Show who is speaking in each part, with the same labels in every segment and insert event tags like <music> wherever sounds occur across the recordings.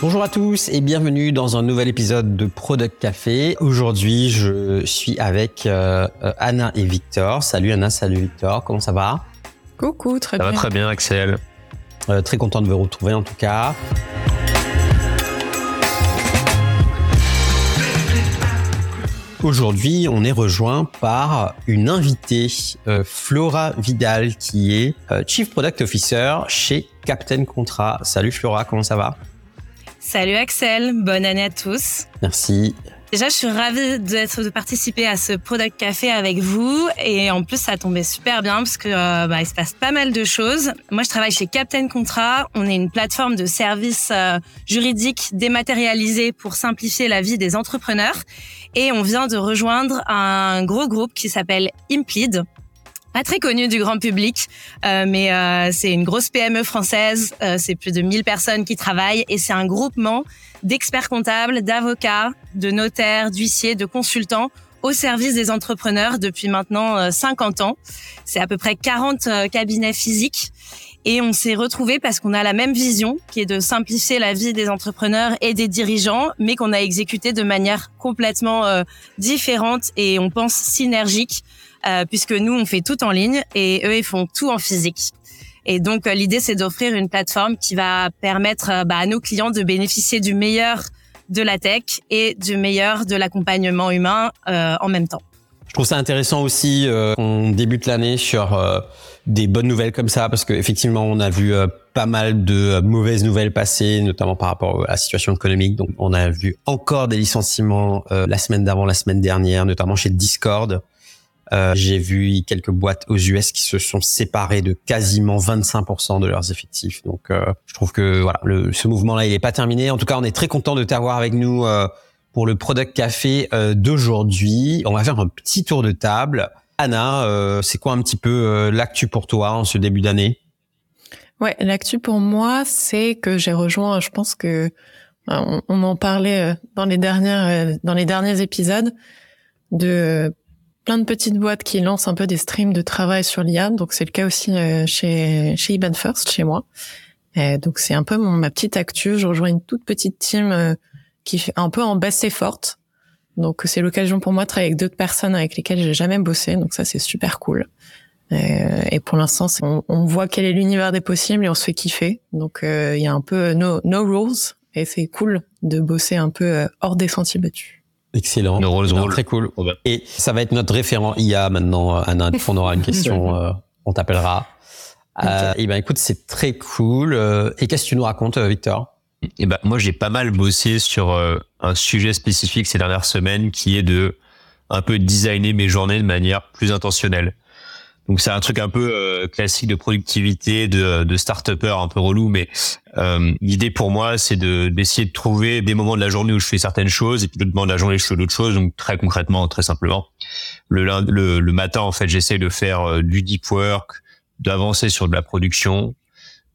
Speaker 1: Bonjour à tous et bienvenue dans un nouvel épisode de Product Café. Aujourd'hui, je suis avec euh, Anna et Victor. Salut Anna, salut Victor, comment ça va?
Speaker 2: Coucou, très
Speaker 3: Ça
Speaker 2: bien.
Speaker 3: va très bien, Axel.
Speaker 1: Euh, Très content de vous retrouver en tout cas. Aujourd'hui, on est rejoint par une invitée, euh, Flora Vidal, qui est euh, Chief Product Officer chez Captain Contrat. Salut Flora, comment ça va?
Speaker 4: Salut Axel, bonne année à tous.
Speaker 1: Merci.
Speaker 4: Déjà, je suis ravie d'être de participer à ce Product Café avec vous et en plus ça tombait super bien parce que euh, bah, il se passe pas mal de choses. Moi, je travaille chez Captain Contrat. On est une plateforme de services euh, juridiques dématérialisés pour simplifier la vie des entrepreneurs et on vient de rejoindre un gros groupe qui s'appelle Implid. Pas très connu du grand public, euh, mais euh, c'est une grosse PME française. Euh, c'est plus de 1000 personnes qui travaillent et c'est un groupement d'experts comptables, d'avocats, de notaires, d'huissiers, de consultants au service des entrepreneurs depuis maintenant euh, 50 ans. C'est à peu près 40 euh, cabinets physiques et on s'est retrouvés parce qu'on a la même vision qui est de simplifier la vie des entrepreneurs et des dirigeants, mais qu'on a exécuté de manière complètement euh, différente et on pense synergique euh, puisque nous on fait tout en ligne et eux ils font tout en physique. Et donc euh, l'idée c'est d'offrir une plateforme qui va permettre euh, bah, à nos clients de bénéficier du meilleur de la tech et du meilleur de l'accompagnement humain euh, en même temps.
Speaker 1: Je trouve ça intéressant aussi euh, qu'on débute l'année sur euh, des bonnes nouvelles comme ça, parce qu'effectivement, on a vu pas mal de mauvaises nouvelles passer, notamment par rapport à la situation économique. Donc, on a vu encore des licenciements la semaine d'avant, la semaine dernière, notamment chez Discord. Euh, J'ai vu quelques boîtes aux US qui se sont séparées de quasiment 25% de leurs effectifs. Donc, euh, je trouve que voilà, le, ce mouvement-là, il est pas terminé. En tout cas, on est très content de t'avoir avec nous. Euh, pour le Product Café euh, d'aujourd'hui. On va faire un petit tour de table. Anna, euh, c'est quoi un petit peu l'actu pour toi en ce début d'année?
Speaker 2: Ouais, l'actu pour moi, c'est que j'ai rejoint, je pense que on, on en parlait dans les dernières dans les derniers épisodes de plein de petites boîtes qui lancent un peu des streams de travail sur l'IA. Donc c'est le cas aussi euh, chez chez Iban First chez moi. Et donc c'est un peu mon, ma petite actu. Je rejoins une toute petite team euh, qui fait un peu en baisse et forte. Donc c'est l'occasion pour moi de travailler avec d'autres personnes avec lesquelles j'ai jamais bossé. Donc ça c'est super cool. Euh, et pour l'instant, on, on voit quel est l'univers des possibles et on se fait kiffer. Donc euh, il y a un peu no, no rules et c'est cool de bosser un peu euh, hors des sentiers battus.
Speaker 1: Excellent.
Speaker 3: No.
Speaker 1: Très cool.
Speaker 3: On
Speaker 1: Et ça va être notre référent IA maintenant, euh, Anna. Dès qu'on aura une <laughs> question, euh, on t'appellera. Euh, et ben écoute, c'est très cool. Euh, et qu'est-ce que tu nous racontes, euh, Victor?
Speaker 3: Et ben, moi, j'ai pas mal bossé sur euh, un sujet spécifique ces dernières semaines qui est de un peu designer mes journées de manière plus intentionnelle. Donc, c'est un truc un peu euh, classique de productivité, de, de start-upper un peu relou, mais euh, l'idée pour moi, c'est de d'essayer de trouver des moments de la journée où je fais certaines choses et puis d'autres moments de la journée où je fais d'autres choses. Donc, très concrètement, très simplement, le, le, le matin, en fait, j'essaie de faire euh, du deep work, d'avancer sur de la production,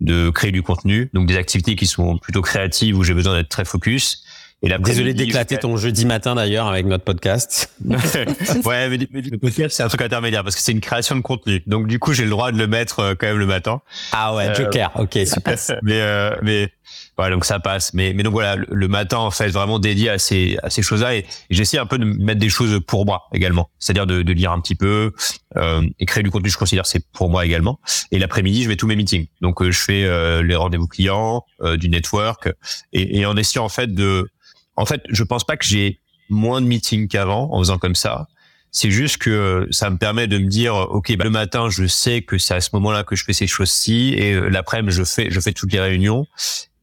Speaker 3: de créer du contenu, donc des activités qui sont plutôt créatives où j'ai besoin d'être très focus. Et
Speaker 1: Désolé d'éclater ton jeudi matin d'ailleurs avec notre podcast. <laughs>
Speaker 3: ouais, mais, mais le podcast c'est un truc intermédiaire parce que c'est une création de contenu. Donc du coup, j'ai le droit de le mettre euh, quand même le matin.
Speaker 1: Ah ouais,
Speaker 3: Euh,
Speaker 1: Joker. Ok, <laughs> super.
Speaker 3: mais euh, mais voilà, donc ça passe. Mais mais donc voilà, le, le matin en fait vraiment dédié à ces à ces choses-là et, et j'essaie un peu de mettre des choses pour moi également, c'est-à-dire de, de lire un petit peu euh, et créer du contenu. Je considère que c'est pour moi également. Et l'après-midi, je vais tous mes meetings. Donc euh, je fais euh, les rendez-vous clients, euh, du network et, et en essayant en fait de en fait, je pense pas que j'ai moins de meetings qu'avant en faisant comme ça. C'est juste que ça me permet de me dire, ok, bah, le matin, je sais que c'est à ce moment-là que je fais ces choses-ci, et euh, l'après-midi, je fais, je fais toutes les réunions.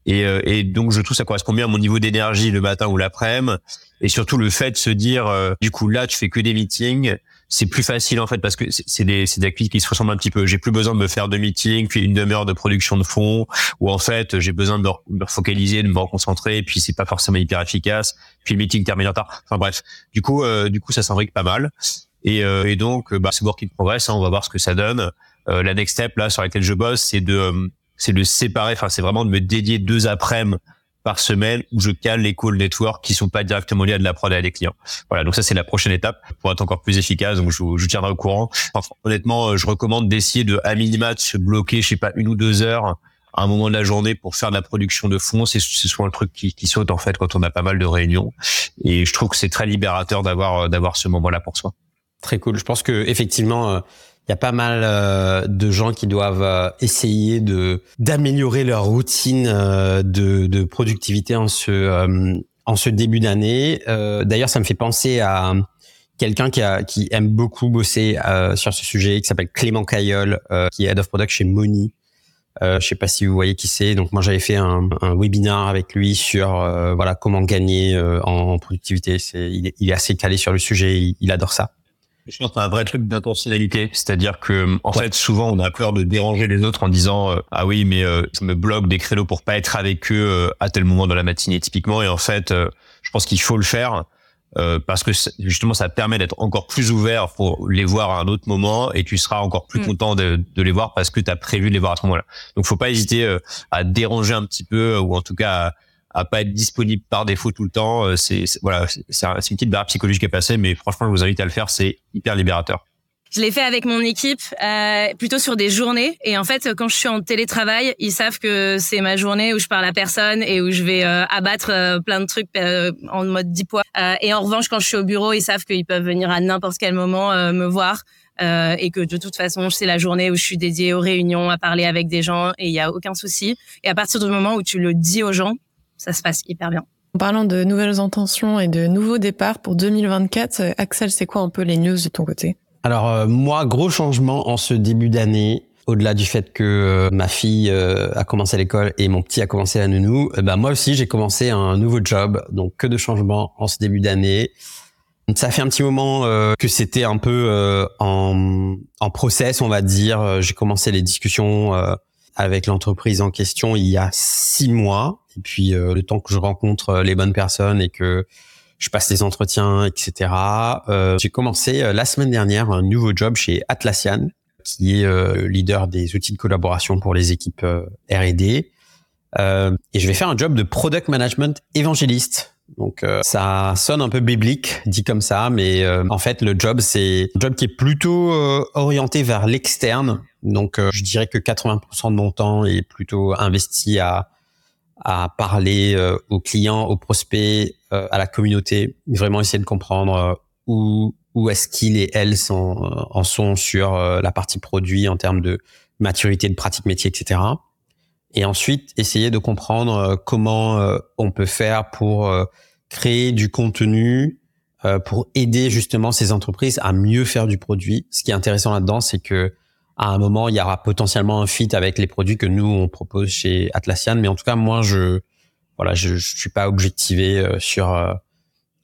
Speaker 3: Et, euh, et donc, je trouve ça correspond bien à mon niveau d'énergie le matin ou l'après-midi. Et surtout, le fait de se dire, euh, du coup, là, tu fais que des meetings, c'est plus facile en fait parce que c'est des, c'est des activités qui se ressemblent un petit peu. J'ai plus besoin de me faire deux meetings, puis une demi-heure de production de fond, où en fait j'ai besoin de me, focaliser, de me reconcentrer, puis c'est pas forcément hyper efficace. Puis le meeting termine en. Enfin bref, du coup, euh, du coup ça s'imbrique pas mal. Et, euh, et donc, euh, bah, c'est work in progress. Hein, on va voir ce que ça donne. Euh, la next step là sur laquelle je bosse, c'est de euh, c'est de séparer. Enfin, c'est vraiment de me dédier deux après-midi par semaine où je cale les calls network qui sont pas directement liés à de la prod à des clients. Voilà, donc ça c'est la prochaine étape pour être encore plus efficace. Donc je, je tiendrai au courant. Honnêtement, euh, je recommande d'essayer de à minima de se bloquer, je sais pas, une ou deux heures un moment de la journée pour faire de la production de fond, c'est souvent le truc qui, qui, saute en fait quand on a pas mal de réunions. Et je trouve que c'est très libérateur d'avoir d'avoir ce moment-là pour soi.
Speaker 1: Très cool. Je pense que effectivement, euh, y a pas mal euh, de gens qui doivent euh, essayer de d'améliorer leur routine de, de productivité en ce en ce début d'année. D'ailleurs, ça me fait penser à quelqu'un qui, qui aime beaucoup bosser sur ce sujet, qui s'appelle Clément Caillol, qui est head of product chez Moni. Euh, je sais pas si vous voyez qui c'est. Donc moi j'avais fait un, un webinaire avec lui sur euh, voilà comment gagner euh, en, productivité. Il, est, assez calé sur le sujet. Il, adore ça.
Speaker 3: Je pense que un vrai truc d'intentionnalité, c'est-à-dire que en fait souvent on a peur de déranger les autres en disant ah oui mais je me bloque des créneaux pour pas être avec eux à tel moment dans la matinée typiquement et en fait je pense qu'il faut le faire euh, parce que justement ça permet d'être encore plus ouvert pour les voir à un autre moment et tu seras encore plus mm. content de, de, les voir parce que tu as prévu de les voir à ce moment-là. Donc faut pas hésiter euh, à déranger un petit peu ou en tout cas à, à pas être disponible par défaut tout le temps. Euh, c'est voilà, c'est une petite barre psychologique à passer, mais franchement je vous invite à le faire, c'est hyper libérateur.
Speaker 4: Je l'ai fait avec mon équipe, euh, plutôt sur des journées. Et en fait, quand je suis en télétravail, ils savent que c'est ma journée où je parle à personne et où je vais euh, abattre plein de trucs en mode 10 poids. et en revanche, quand je suis au bureau, ils savent qu'ils peuvent venir à n'importe quel moment me voir. et que de toute façon, c'est la journée où je suis dédiée aux réunions, à parler avec des gens et il y a aucun souci. Et à partir du moment où tu le dis aux gens, ça se passe hyper bien.
Speaker 2: En parlant de nouvelles intentions et de nouveaux départs pour 2024, Axel, c'est quoi un peu les news de ton côté?
Speaker 1: Alors euh, moi, gros changement en ce début d'année. Au-delà du fait que euh, ma fille euh, a commencé l'école et mon petit a commencé la nounou, bah moi aussi j'ai commencé un nouveau job, donc que de changements en ce début d'année. Ça fait un petit moment que c'était un peu en, en process, on va dire. J'ai commencé les discussions avec l'entreprise en question il y a six mois. Et puis le temps que je rencontre les bonnes personnes et que je passe les entretiens, etc. Euh, j'ai commencé euh, la semaine dernière un nouveau job chez Atlassian, qui est euh, leader des outils de collaboration pour les équipes euh, R&D. Euh, et je vais faire un job de product management évangéliste. Donc ça sonne un peu biblique dit comme ça, mais en fait le job c'est un job qui est plutôt orienté vers l'externe. Donc je dirais que 80% de mon temps est plutôt investi à à parler aux clients, aux prospects, euh, à la communauté, vraiment essayer de comprendre euh, où où est-ce qu'ils et elles euh, en sont sur la partie produit en termes de maturité de pratique métier, etc. Et ensuite essayer de comprendre comment on peut faire pour créer du contenu pour aider justement ces entreprises à mieux faire du produit. Ce qui est intéressant là-dedans, c'est que à un moment, il y aura potentiellement un fit avec les produits que nous on propose chez Atlassian. Mais en tout cas, moi, je voilà, je, suis pas objectivé euh, sur euh,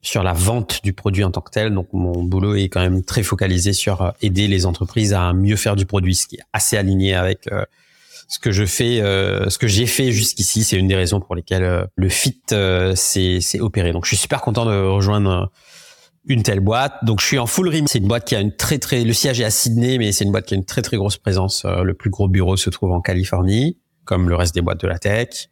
Speaker 1: sur la vente du produit en tant que tel. Donc mon boulot est quand même très focalisé sur euh, aider les entreprises à mieux faire du produit, ce qui est assez aligné avec ce que je fais, ce que j'ai fait jusqu'ici. C'est une des raisons pour lesquelles le fit s'est opéré. Donc je suis super content de rejoindre une telle boîte. Donc je suis en full remote. C'est une boîte qui a une très très le siège est à Sydney, mais c'est une boîte qui a une très très grosse présence. Le plus gros bureau se trouve en Californie, comme le reste des boîtes de la tech.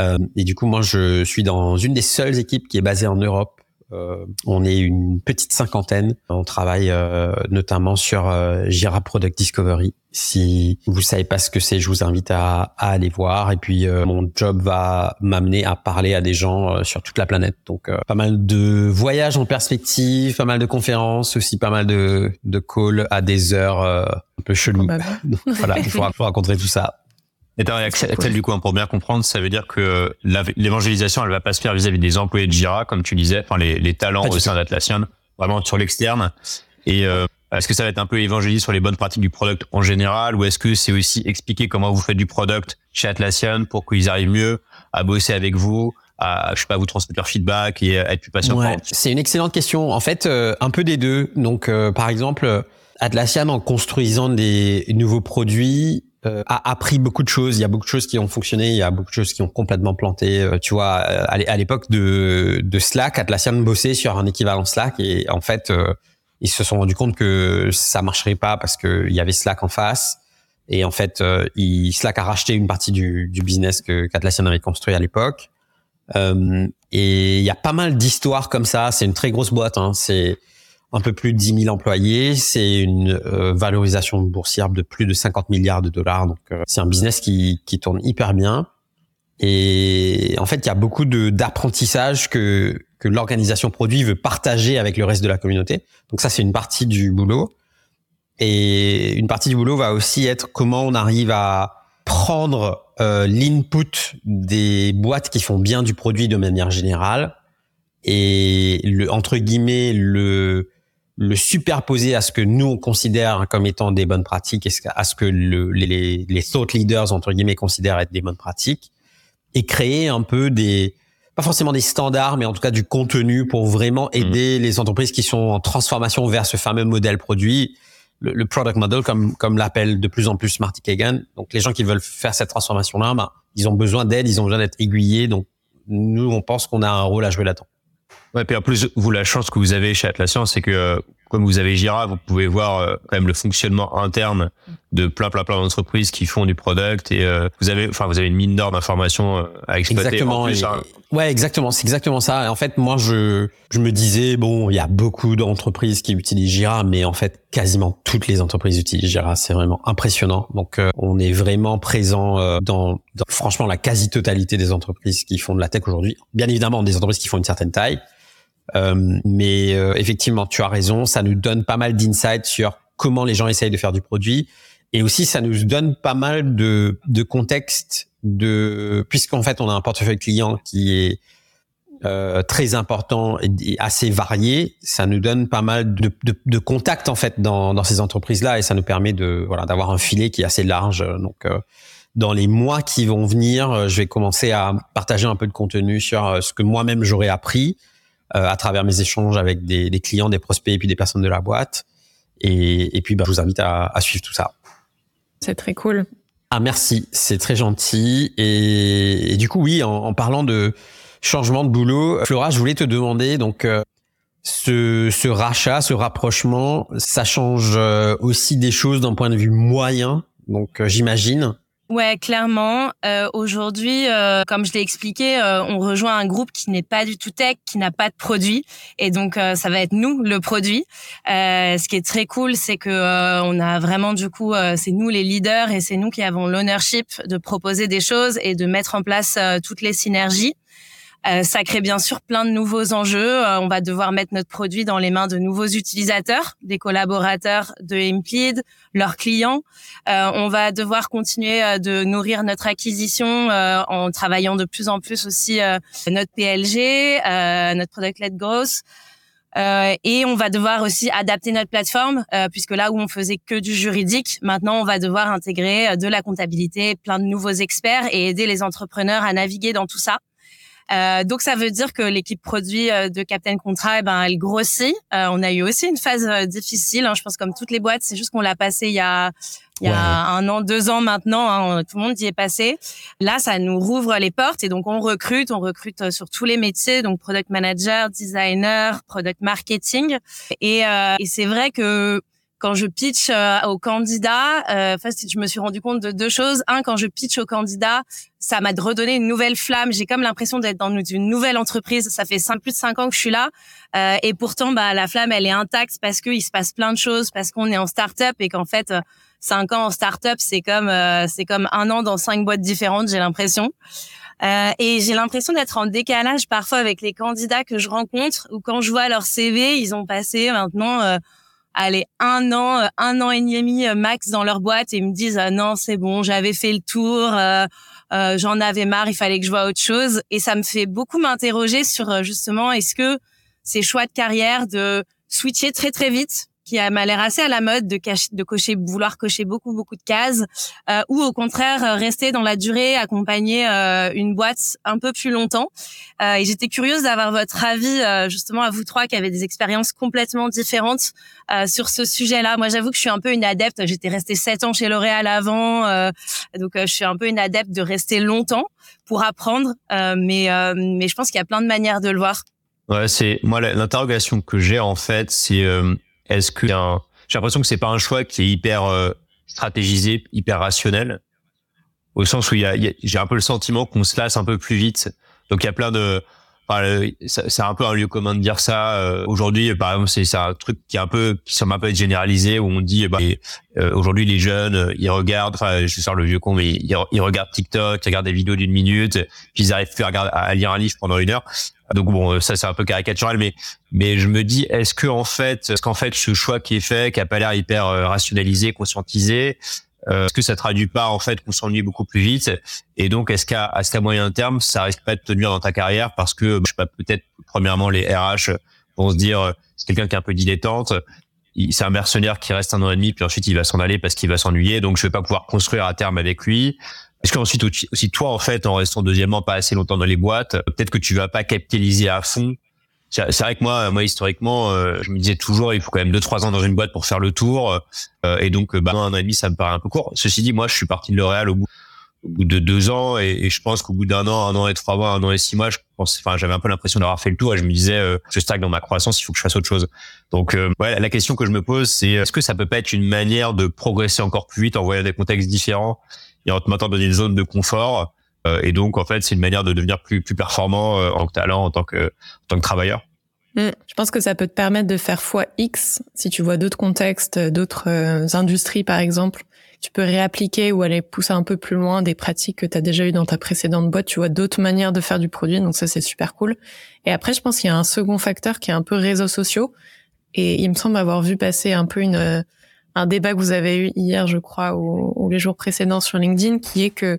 Speaker 1: Euh, et du coup, moi, je suis dans une des seules équipes qui est basée en Europe. Euh, on est une petite cinquantaine. On travaille euh, notamment sur Jira Product Discovery. Si vous savez pas ce que c'est, je vous invite à, à aller voir. Et puis mon job va m'amener à parler à des gens sur toute la planète. Donc pas mal de voyages en perspective, pas mal de conférences, aussi pas mal de, de calls à des heures un peu cheloues. <laughs> voilà, il faut raconter tout ça.
Speaker 3: Et Axel, du coup, pour bien comprendre, ça veut dire que l'évangélisation, elle va pas se faire vis-à-vis des employés de Jira, comme tu disais, enfin les, les talents au sein d'Atlassian, vraiment sur l'externe. Et euh, est-ce que ça va être un peu évangéliser sur les bonnes pratiques du product en général, ou est-ce que c'est aussi expliquer comment vous faites du product chez Atlassian pour qu'ils arrivent mieux à bosser avec vous, à je sais pas vous transmettre leur feedback et à être plus patient
Speaker 1: ouais, C'est une excellente question. En fait, euh, un peu des deux. Donc, euh, par exemple, Atlassian en construisant des nouveaux produits euh, a appris beaucoup de choses. Il y a beaucoup de choses qui ont fonctionné, il y a beaucoup de choses qui ont complètement planté. Euh, tu vois, euh, à l'époque de, de Slack, Atlassian bossait sur un équivalent Slack et en fait, ils se sont rendus compte que ça marcherait pas parce qu'il y avait Slack en face. Et en fait, il, Slack a racheté une partie du, business que qu'Atlassian avait construit à l'époque. et il y a pas mal d'histoires comme ça. C'est une très grosse boîte. Hein. C'est un peu plus de 10 000 employés. C'est une valorisation boursière de plus de 50 milliards de dollars. Donc, c'est un business qui, qui tourne hyper bien. Et en fait, il y a beaucoup de d'apprentissage que que l'organisation produit veut partager avec le reste de la communauté. Donc ça, c'est une partie du boulot. Et une partie du boulot va aussi être comment on arrive à prendre euh, l'input des boîtes qui font bien du produit de manière générale et le entre guillemets le superposer à ce que nous on considère comme étant des bonnes pratiques et à ce que le, les, les thought leaders entre guillemets considèrent être des bonnes pratiques et créer un peu des pas forcément des standards, mais en tout cas du contenu pour vraiment mmh. aider les entreprises qui sont en transformation vers ce fameux modèle produit, le, product model, comme comme l'appelle de plus en plus Marty Kagan. Donc les gens qui veulent faire cette transformation-là, ben, ils ont besoin d'aide, ils ont besoin d'être aiguillés. Donc nous, on pense qu'on a un rôle à jouer là-dedans.
Speaker 3: Ouais, puis en plus, vous, la chance que vous avez chez Atlassian, c'est que euh, comme vous avez Jira, vous pouvez voir euh, quand même le fonctionnement interne de plein plein plein d'entreprises qui font du product et euh, vous avez enfin vous avez une mine d'or d'informations euh, à exploiter.
Speaker 1: Exactement. En plus, hein. Ouais, exactement. C'est exactement ça. En fait, moi, je je me disais bon, il y a beaucoup d'entreprises qui utilisent Jira, mais en fait, quasiment toutes les entreprises utilisent Jira. C'est vraiment impressionnant. Donc, on est vraiment présent dans, dans franchement la quasi-totalité des entreprises qui font de la tech aujourd'hui. Bien évidemment, des entreprises qui font une certaine taille euh, mais euh, effectivement, tu as raison, ça nous donne pas mal d'insights sur comment les gens essayent de faire du produit. Et aussi, ça nous donne pas mal de, de contexte de, puisqu'en fait, on a un portefeuille client qui est euh, très important et, assez varié, ça nous donne pas mal de, de, de contacts en fait dans, dans ces entreprises-là et ça nous permet de voilà d'avoir un filet qui est assez large. Donc, euh, dans les mois qui vont venir, je vais commencer à partager un peu de contenu sur ce que moi-même j'aurais appris, euh, à travers mes échanges avec des, des, clients, des prospects et puis des personnes de la boîte. Et, et puis, bah, je vous invite à, à suivre tout ça.
Speaker 2: C'est très cool.
Speaker 1: Ah merci, c'est très gentil. Et, et, du coup, oui, en, en, parlant de changement de boulot, Flora, je voulais te demander donc euh, ce, ce, rachat, ce rapprochement, ça change euh, aussi des choses d'un point de vue moyen. Donc j'imagine?
Speaker 4: Ouais, clairement. Euh, Aujourd'hui, euh, comme je l'ai expliqué, euh, on rejoint un groupe qui n'est pas du tout tech, qui n'a pas de produit, et donc euh, ça va être nous le produit. Euh, ce qui est très cool, c'est que on a vraiment du coup, c'est nous les leaders et c'est nous qui avons l'ownership de proposer des choses et de mettre en place toutes les synergies. Euh, ça crée bien sûr plein de nouveaux enjeux. Euh, on va devoir mettre notre produit dans les mains de nouveaux utilisateurs, des collaborateurs de Implead, leurs clients. Euh, on va devoir continuer de nourrir notre acquisition en travaillant de plus en plus aussi notre PLG, notre product-led growth. Euh, et on va devoir aussi adapter notre plateforme, euh, puisque là où on faisait que du juridique, maintenant on va devoir intégrer de la comptabilité, plein de nouveaux experts et aider les entrepreneurs à naviguer dans tout ça. Euh, donc ça veut dire que l'équipe produit euh, de Captain Contrat, eh ben elle grossit. Euh, on a eu aussi une phase euh, difficile, hein, je pense comme toutes les boîtes. C'est juste qu'on l'a passé il y a il y a un an, deux ans maintenant, hein, tout le monde y est passé. Là, ça nous rouvre les portes et donc on recrute, on recrute sur tous les métiers, donc product manager, designer, product marketing. Et, et c'est vrai que quand je pitch euh, aux candidats, euh, je me suis rendu compte de deux choses. Un, quand je pitch aux candidats, ça m'a redonné une nouvelle flamme. J'ai comme l'impression d'être dans une nouvelle entreprise. Ça fait plus de cinq ans que je suis là, euh, et pourtant, bah, la flamme, elle est intacte parce qu'il se passe plein de choses, parce qu'on est en start-up et qu'en fait, euh, cinq ans en start-up, c'est comme euh, c'est comme un an dans cinq boîtes différentes. J'ai l'impression. Euh, et j'ai l'impression d'être en décalage parfois avec les candidats que je rencontre ou quand je vois leur CV, ils ont passé maintenant allez un an, euh, un an et demi euh, max dans leur boîte et ils me disent ah non c'est bon, j'avais fait le tour, euh, j'en avais marre, il fallait que je vois autre chose. Et ça me fait beaucoup m'interroger sur justement est-ce que ces choix de carrière de switcher très très vite qui m'a l'air assez à la mode de, de cocher, vouloir cocher beaucoup beaucoup de cases, euh, ou au contraire euh, rester dans la durée, accompagner euh, une boîte un peu plus longtemps. Euh, et j'étais curieuse d'avoir votre avis euh, justement à vous trois qui avez des expériences complètement différentes euh, sur ce sujet-là. Moi, j'avoue que je suis un peu une adepte. J'étais restée sept ans chez L'Oréal avant, donc je suis un peu une adepte de rester longtemps pour apprendre. mais mais je pense qu'il y a plein de manières de le voir.
Speaker 3: Ouais, c'est moi l'interrogation que j'ai en fait, c'est est-ce que j'ai l'impression que c'est pas un choix qui est hyper euh, stratégisé, hyper rationnel, au sens où il y a, j'ai un peu le sentiment qu'on se lasse un peu plus vite. Donc il y a plein de c'est un peu un lieu commun de dire ça. Euh, aujourd'hui, par exemple, c'est un truc qui est un peu qui semble un peu être généralisé où on dit bah, euh, aujourd'hui les jeunes euh, ils regardent, enfin je sors le vieux con, mais ils, regardent TikTok, ils regardent des vidéos d'une minute, puis ils arrivent regarder, à lire un livre pendant une heure. Donc bon, ça c'est un peu caricatural, mais mais je me dis, est-ce que en fait, est-ce qu'en fait ce choix qui est fait, qui a pas l'air hyper rationalisé, conscientisé, euh, est-ce que ça traduit pas en fait qu'on s'ennuie beaucoup plus vite? Et donc est-ce qu'à à, moyen terme, ça risque pas de te nuire dans ta carrière parce que je sais pas peut-être premièrement les RH vont se dire c'est quelqu'un qui est un peu dilettante, c'est un mercenaire qui reste un an et demi puis ensuite il va s'en aller parce qu'il va s'ennuyer donc je vais pas pouvoir construire à terme avec lui. Est-ce qu'ensuite aussi toi en fait en restant deuxièmement pas assez longtemps dans les boîtes, peut-être que tu vas pas capitaliser à fond? C'est vrai que moi, moi historiquement, euh, je me disais toujours, il faut quand même deux trois ans dans une boîte pour faire le tour, euh, et donc bah, un an et demi, ça me paraît un peu court. Ceci dit, moi, je suis parti de L'Oréal au bout, au bout de deux ans, et, je pense qu'au bout d'un an, un an et trois mois, un an et six mois, je pense, enfin, j'avais un peu l'impression d'avoir fait le tour, et je me disais, euh, je stagne dans ma croissance, il faut que je fasse autre chose. Donc, ouais, la question que je me pose, c'est est-ce que ça peut pas être une manière de progresser encore plus vite en voyant des contextes différents et en te maintenant dans une zone de confort et donc en fait c'est une manière de devenir plus plus performant en tant que talent en tant que en tant que travailleur
Speaker 2: Mm. Je pense que ça peut te permettre de faire fois X si tu vois d'autres contextes, d'autres euh, industries par exemple. Tu peux réappliquer ou aller pousser un peu plus loin des pratiques que tu as déjà eues dans ta précédente boîte. Tu vois d'autres manières de faire du produit, donc ça c'est super cool. Et après, je pense qu'il y a un second facteur qui est un peu réseaux sociaux. Et il me semble avoir vu passer un peu une, euh, un débat que vous avez eu hier, je crois, ou, ou les jours précédents sur LinkedIn, qui est que,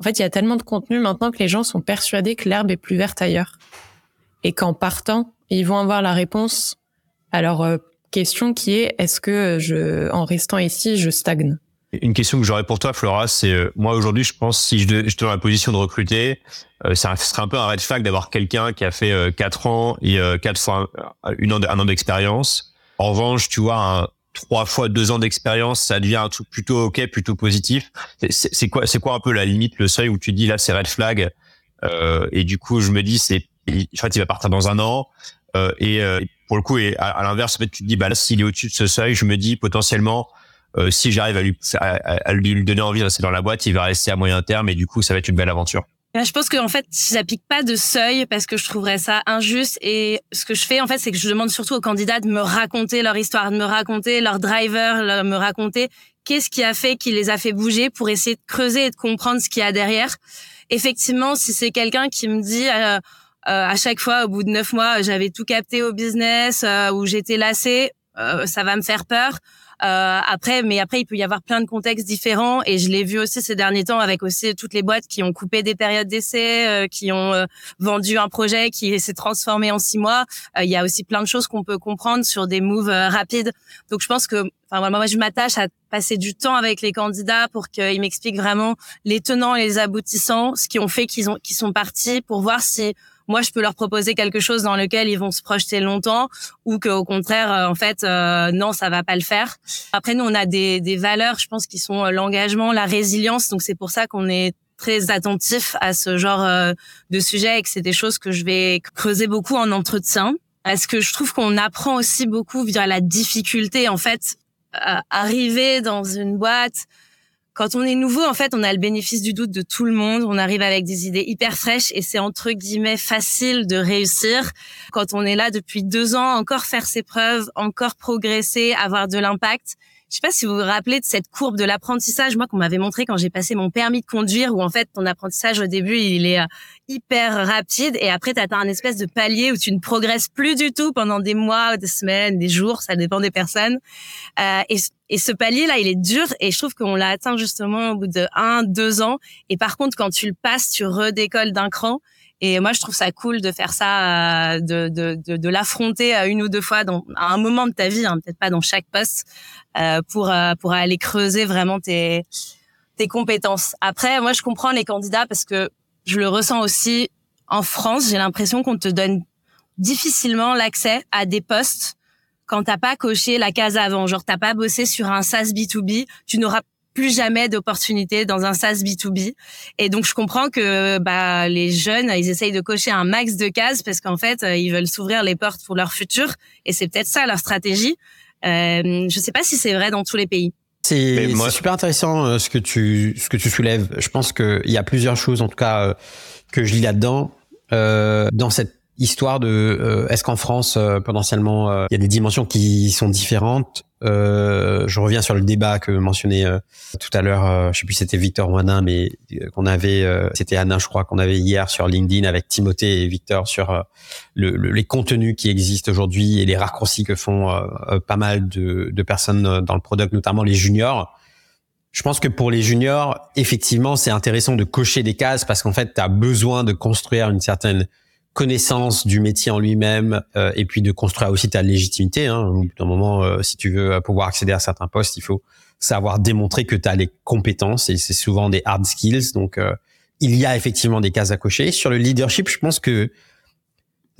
Speaker 2: en fait, il y a tellement de contenu maintenant que les gens sont persuadés que l'herbe est plus verte ailleurs. Et qu'en partant, ils vont avoir la réponse à leur euh, question qui est est-ce que je, en restant ici, je stagne?
Speaker 3: Une question que j'aurais pour toi, Flora, c'est euh, moi aujourd'hui, je pense si je, je dans la position de recruter, euh, ça serait un peu un red flag d'avoir quelqu'un qui a fait euh, quatre ans et quatre fois an, un an d'expérience. En revanche, tu vois, un, trois fois deux ans d'expérience, ça devient un truc plutôt ok, plutôt positif. C'est quoi, c'est quoi un peu la limite, le seuil où tu dis là c'est red flag et du coup je me dis c'est en fait il va partir dans un an euh, et euh, pour le coup, et à, l'inverse, tu te dis, bah s'il est au-dessus de ce seuil, je me dis potentiellement, euh, si j'arrive à lui, à, lui donner envie de rester dans la boîte, il va rester à moyen terme et du coup, ça va être une belle aventure.
Speaker 4: Je pense qu'en fait, j'applique pas de seuil parce que je trouverais ça injuste. Et ce que je fais, en fait, c'est que je demande surtout aux candidats de me raconter leur histoire, de me raconter leur driver, de me raconter qu'est-ce qui a fait, qui les a fait bouger pour essayer de creuser et de comprendre ce qu'il y a derrière. Effectivement, si c'est quelqu'un qui me dit, euh, à chaque fois, au bout de neuf mois, j'avais tout capté au business, euh, où j'étais lassée. Euh, ça va me faire peur. Euh, après, mais après, il peut y avoir plein de contextes différents et je l'ai vu aussi ces derniers temps avec aussi toutes les boîtes qui ont coupé des périodes d'essai, euh, qui ont euh, vendu un projet qui s'est transformé en six mois. Il y a aussi plein de choses qu'on peut comprendre sur des moves rapides. Donc, je pense que, enfin, moi, je m'attache à passer du temps avec les candidats pour qu'ils m'expliquent vraiment les tenants et les aboutissants, ce qui ont fait qu'ils ont, qu'ils sont partis pour voir si moi je peux leur proposer quelque chose dans lequel ils vont se projeter longtemps ou qu'au contraire euh, en fait euh, non ça va pas le faire. Après nous on a des, des valeurs je pense qui sont euh, l'engagement, la résilience donc c'est pour ça qu'on est très attentif à ce genre de sujet et que c'est des choses que je vais creuser beaucoup en entretien. Parce que je trouve qu'on apprend aussi beaucoup via la difficulté en fait arriver dans une boîte quand on est nouveau, en fait, on a le bénéfice du doute de tout le monde. On arrive avec des idées hyper fraîches et c'est entre guillemets facile de réussir. Quand on est là depuis deux ans, encore faire ses preuves, encore progresser, avoir de l'impact. Je sais pas si vous vous rappelez de cette courbe de l'apprentissage, moi qu'on m'avait montré quand j'ai passé mon permis de conduire, où en fait ton apprentissage au début il est euh, hyper rapide et après tu atteins un espèce de palier où tu ne progresses plus du tout pendant des mois, des semaines, des jours, ça dépend des personnes. Euh, et, et ce palier là, il est dur et je trouve qu'on l'a atteint justement au bout de un, deux ans. Et par contre, quand tu le passes, tu redécolles d'un cran. Et moi, je trouve ça cool de faire ça, euh, de, de, de, de l'affronter une ou deux fois dans, à un moment de ta vie, hein, peut-être pas dans chaque poste, euh, pour, euh, pour aller creuser vraiment tes, tes compétences. Après, moi, je comprends les candidats parce que je le ressens aussi en France. J'ai l'impression qu'on te donne difficilement l'accès à des postes quand t'as pas coché la case avant. Genre, t'as pas bossé sur un SaaS B2B, tu n'auras plus jamais d'opportunités dans un SaaS B2B. Et donc, je comprends que bah, les jeunes, ils essayent de cocher un max de cases parce qu'en fait, euh, ils veulent s'ouvrir les portes pour leur futur. Et c'est peut-être ça leur stratégie. Euh, je sais pas si c'est vrai dans tous les pays.
Speaker 1: C'est super intéressant euh, ce que tu ce que tu soulèves. Je pense qu'il y a plusieurs choses, en tout cas, euh, que je lis là-dedans. Euh, dans cette histoire de est-ce qu'en France potentiellement il y a des dimensions qui sont différentes? Euh, je reviens sur le débat que mentionnait euh, tout à l'heure, euh, je sais plus si c'était Victor ou Anna, mais euh, qu'on avait, c'était Anna, je crois, qu'on avait hier sur LinkedIn avec Timothée et Victor sur le, les contenus qui existent aujourd'hui et les raccourcis que font pas mal de, de, personnes dans le product, notamment les juniors. Je pense que pour les juniors, effectivement, c'est intéressant de cocher des cases parce qu'en fait, tu as besoin de construire une certaine connaissance du métier en lui-même euh, et puis de construire aussi ta légitimité. Hein. D'un moment, euh, si tu veux pouvoir accéder à certains postes, il faut savoir démontrer que tu as les compétences et c'est souvent des hard skills. Donc, euh, il y a effectivement des cases à cocher. Sur le leadership, je pense que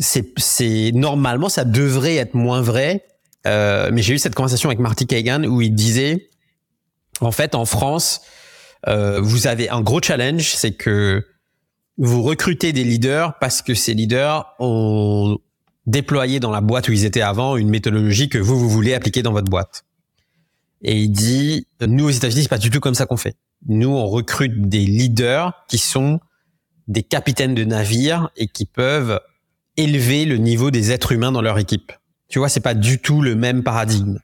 Speaker 1: c'est, normalement ça devrait être moins vrai. mais j'ai eu cette conversation avec Marty Kagan où il disait, en fait, en France, vous avez un gros challenge, c'est que vous recrutez des leaders parce que ces leaders ont déployé dans la boîte où ils étaient avant une méthodologie que vous, vous voulez appliquer dans votre boîte. Et il dit, nous aux États-Unis, c'est pas du tout comme ça qu'on fait. Nous, on recrute des leaders qui sont des capitaines de navires et qui peuvent élever le niveau des êtres humains dans leur équipe. Tu vois, c'est pas du tout le même paradigme.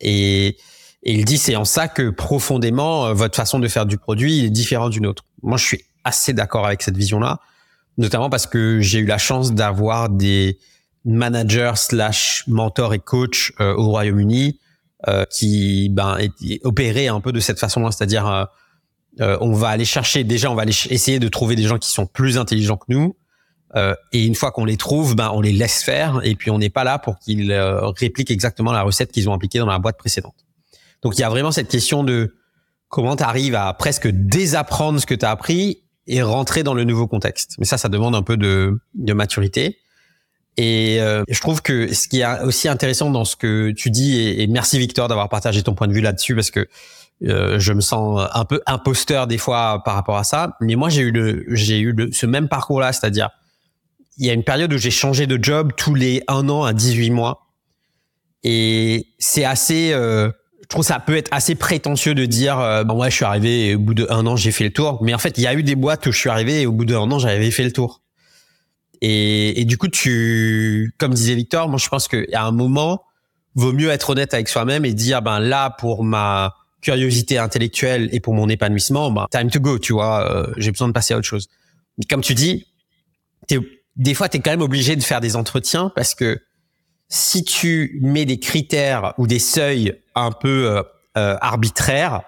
Speaker 1: Et, et il dit, c'est en ça que profondément, euh, votre façon de faire du produit est différente d'une autre. Moi, je suis assez d'accord avec cette vision-là, notamment parce que j'ai eu la chance d'avoir des managers slash mentors et coachs euh, au Royaume-Uni euh, qui ben opéraient un peu de cette façon-là, c'est-à-dire euh, euh, on va aller chercher déjà, on va aller essayer de trouver des gens qui sont plus intelligents que nous. et une fois qu'on les trouve, ben on les laisse faire et puis on n'est pas là pour qu'ils répliquent exactement la recette qu'ils ont appliquée dans la boîte précédente. Donc il y a vraiment cette question de comment tu arrives à presque désapprendre ce que tu as appris et rentrer dans le nouveau contexte. Mais ça, ça demande un peu de, de maturité. Et euh, je trouve que ce qui est aussi intéressant dans ce que tu dis, et, merci Victor d'avoir partagé ton point de vue là-dessus, parce que euh, je me sens un peu imposteur des fois par rapport à ça. Mais moi, j'ai eu le, j'ai eu le, ce même parcours-là, c'est-à-dire il y a une période où j'ai changé de job tous les un an à 18 mois, et c'est assez euh, trouve ça peut être assez prétentieux de dire euh, ouais je suis arrivé et au bout d'un an j'ai fait le tour. Mais en fait il y a eu des boîtes où je suis arrivé et au bout d'un an j'avais fait le tour. Et, et, du coup tu comme disait Victor moi je pense y a un moment vaut mieux être honnête avec soi-même et dire ben là pour ma curiosité intellectuelle et pour mon épanouissement ben time to go tu vois euh, j'ai besoin de passer à autre chose. Comme tu dis des fois tu es quand même obligé de faire des entretiens parce que si tu mets des critères ou des seuils un peu euh, euh, arbitraires,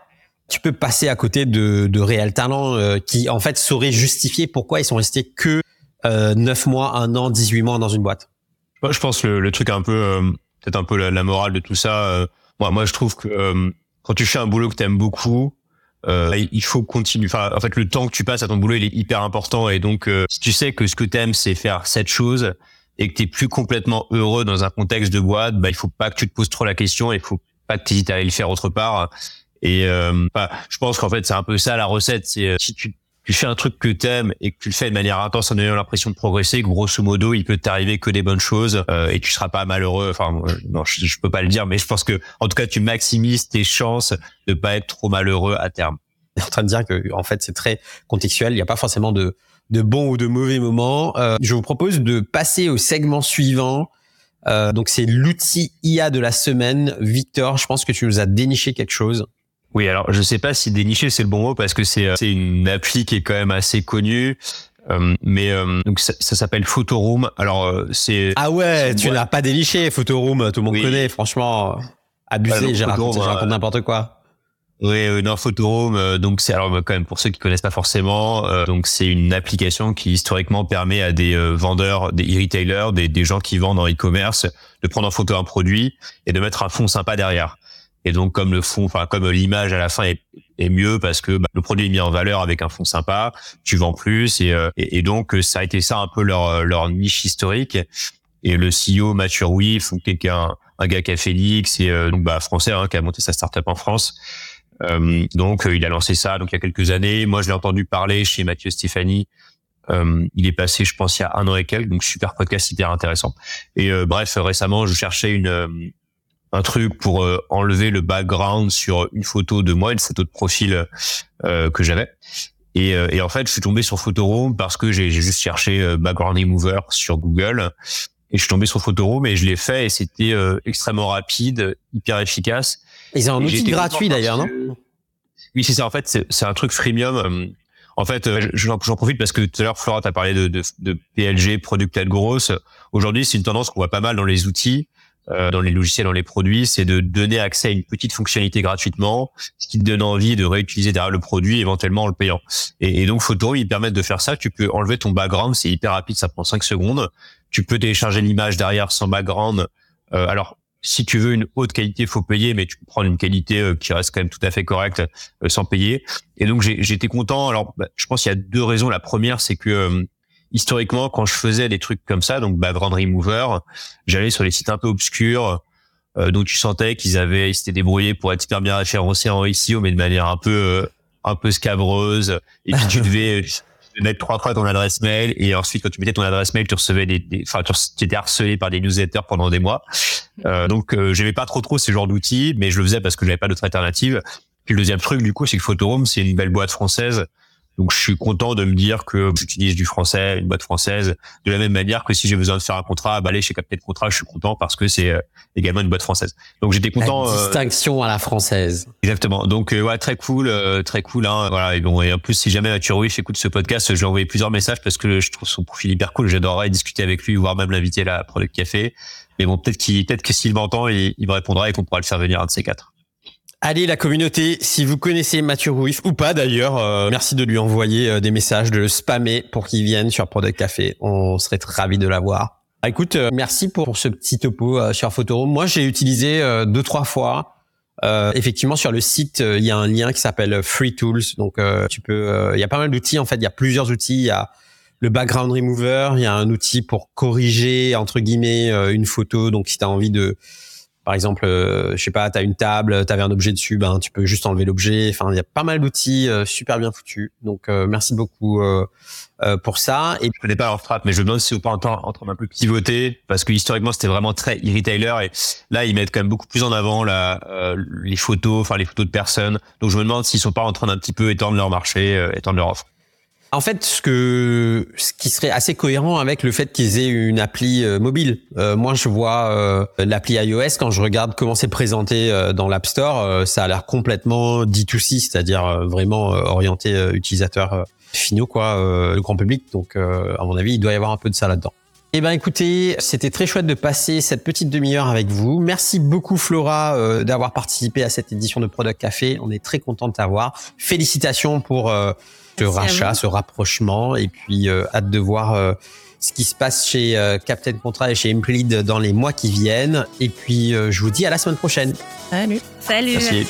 Speaker 1: tu peux passer à côté de, réels talents euh, qui en fait sauraient justifier pourquoi ils sont restés que euh, 9 mois, 1 an, 18 mois dans une boîte.
Speaker 3: je pense le, le truc un peu peut-être un peu la, morale de tout ça. moi, moi, je trouve que quand tu fais un boulot que tu aimes beaucoup, il faut continuer. En fait, le temps que tu passes à ton boulot, il est hyper important. Et donc, si tu sais que ce que tu aimes, c'est faire cette chose, et que tu plus complètement heureux dans un contexte de boîte, bah il faut pas que tu te poses trop la question, il faut pas que tu hésites à aller le faire autre part. Et euh, bah, je pense qu'en fait c'est un peu ça la recette, c'est euh, si tu, tu fais un truc que t'aimes et que tu le fais de manière intense en ayant l'impression de progresser, grosso modo, il peut t'arriver que des bonnes choses euh, et tu seras pas malheureux. Enfin, non, je, je, peux pas le dire, mais je pense que en tout cas, tu maximises tes chances de pas être trop malheureux à terme.
Speaker 1: en train de dire que en fait c'est très contextuel. Il n'y a pas forcément de de bons ou de mauvais moments. Euh, je vous propose de passer au segment suivant. Euh, donc c'est l'outil IA de la semaine. Victor, je pense que tu nous as déniché quelque chose.
Speaker 3: Oui, alors je sais pas si dénicher c'est le bon mot parce que c'est c'est une appli qui est quand même assez connue. Euh, mais euh, donc ça, ça s'appelle Photoroom. Alors euh, c'est
Speaker 1: ah ouais, tu l'as pas déniché Photoroom, tout le monde connaît. Franchement, abusé. j'ai raconté, n'importe quoi.
Speaker 3: Oui, euh, non, Photoroom, euh, donc c'est alors quand même pour ceux qui connaissent pas forcément, euh, donc c'est une application qui historiquement permet à des vendeurs, des e-retailers, des, des, gens qui vendent en e-commerce, de prendre en photo un produit et de mettre un fond sympa derrière. Et donc comme le fond, enfin comme l'image à la fin est, est mieux parce que bah, le produit est mis en valeur avec un fond sympa, tu vends plus et, et, donc ça a été ça un peu leur leur niche historique. Et le CEO Mathieu Rouy, quelqu'un un gars qui a Félix et donc bah français hein, qui a monté sa startup en France euh, donc euh, il a lancé ça donc il y a quelques années. Moi je l'ai entendu parler chez Mathieu Stéphanie. Euh, il est passé, je pense, il y a un an et quelques, donc super podcast hyper intéressant. Et bref, récemment, je cherchais une un truc pour enlever le background sur une photo de moi, une photo de profil que j'avais. Et, et, en fait, je suis tombé sur Photoroom parce que j'ai juste cherché background remover sur Google et je suis tombé sur Photoroom et je l'ai fait et c'était extrêmement rapide, hyper efficace.
Speaker 1: Ils ont un outil gratuit d'ailleurs, non?
Speaker 3: Oui, c'est ça. En fait, c'est un truc freemium. En fait, j'en profite parce que tout à l'heure, Flora, tu as parlé de, de, de, PLG, Product Gross. Aujourd'hui, c'est une tendance qu'on voit pas mal dans les outils. Euh, dans les logiciels, dans les produits, c'est de donner accès à une petite fonctionnalité gratuitement, ce qui te donne envie de réutiliser derrière le produit, éventuellement en le payant. Et, et donc Photo, ils permettent de faire ça. Tu peux enlever ton background, c'est hyper rapide, ça prend 5 secondes. Tu peux télécharger l'image derrière sans background. Euh, alors, si tu veux une haute qualité, faut payer, mais tu peux prendre une qualité euh, qui reste quand même tout à fait correcte euh, sans payer. Et donc j'étais content. Alors, bah, je pense qu'il y a deux raisons. La première, c'est que historiquement, quand je faisais des trucs comme ça, donc background remover, j'allais sur les sites un peu obscurs, euh, dont tu sentais qu'ils avaient, ils s'étaient débrouillés pour être super bien référencés en SEO, mais de manière un peu, euh, un peu scabreuse. Et puis tu <laughs> devais mettre trois fois ton adresse mail, et ensuite quand tu mettais ton adresse mail, tu recevais des, enfin, tu étais harcelé par des newsletters pendant des mois. Euh, donc euh, j'aimais pas trop trop ces genres d'outils, mais je le faisais parce que j'avais pas d'autre alternative. Puis le deuxième truc, du coup, c'est que Photoroom, c'est une belle boîte française donc je suis content de me dire que j'utilise du français, une boîte française, de la même manière que si j'ai besoin de faire un contrat, bah allez chez Captain Contrat, je suis content parce que c'est euh, également une boîte française. Donc j'étais content.
Speaker 1: La euh, distinction à la française.
Speaker 3: Exactement. Donc euh, ouais, très cool, très cool. Hein, voilà. Et bon, et en plus, si jamais Mathieu Ruiff écoute ce podcast, je lui ai envoyé plusieurs messages parce que je trouve son profil hyper cool. J'adorerais discuter avec lui, voire même l'inviter à la Product Café. Mais bon, peut-être qu'il, peut-être que s'il m'entend, il, il me répondra et qu'on pourra le faire venir un de ces quatre.
Speaker 1: Allez la communauté, si vous connaissez Mathieu Rouif ou pas d'ailleurs, euh, merci de lui envoyer euh, des messages, de le spammer pour qu'il vienne sur Product Café. On serait ravis de l'avoir. Ah, écoute, euh, merci pour ce petit topo sur Photoroom. Moi, j'ai utilisé deux trois fois. effectivement, sur le site, il y a un lien qui s'appelle Free Tools. Donc, tu peux. Il y a pas mal d'outils. En fait, il y a plusieurs outils. Il y a le background remover. Il y a un outil pour corriger entre guillemets une photo. Donc, si tu as envie de par exemple, euh, je sais pas, tu as une table, tu avais un objet dessus, ben tu peux juste enlever l'objet. Enfin, il y a pas mal d'outils euh, super bien foutus. Donc euh, merci beaucoup pour ça.
Speaker 3: Et je connais pas leur strat, mais je me demande si on peut en en train un peu pivoter parce que historiquement c'était vraiment très e-retailer et là ils mettent quand même beaucoup plus en avant les photos, enfin les photos de personnes. Donc je me demande s'ils sont pas en train d'un petit peu étendre leur marché, étendre leur offre.
Speaker 1: En fait, ce que ce qui serait assez cohérent avec le fait qu'ils aient une appli euh, mobile. Euh, moi, je vois euh, l'appli iOS quand je regarde comment c'est présenté dans l'App Store, ça a l'air complètement D2C, c'est-à-dire vraiment orienté utilisateur finaux, quoi, le grand public. Donc, à mon avis, il doit y avoir un peu de ça là-dedans. Eh ben écoutez, c'était très chouette de passer cette petite demi-heure avec vous. Merci beaucoup Flora d'avoir participé à cette édition de Product Café. On est très content de t'avoir. Félicitations pour ce rachat, ce rapprochement, et puis euh, hâte de voir euh, ce qui se passe chez euh, Captain Contrat et chez Implead dans les mois qui viennent. Et puis je vous dis à la semaine prochaine.
Speaker 2: Salut.
Speaker 4: Salut. Merci.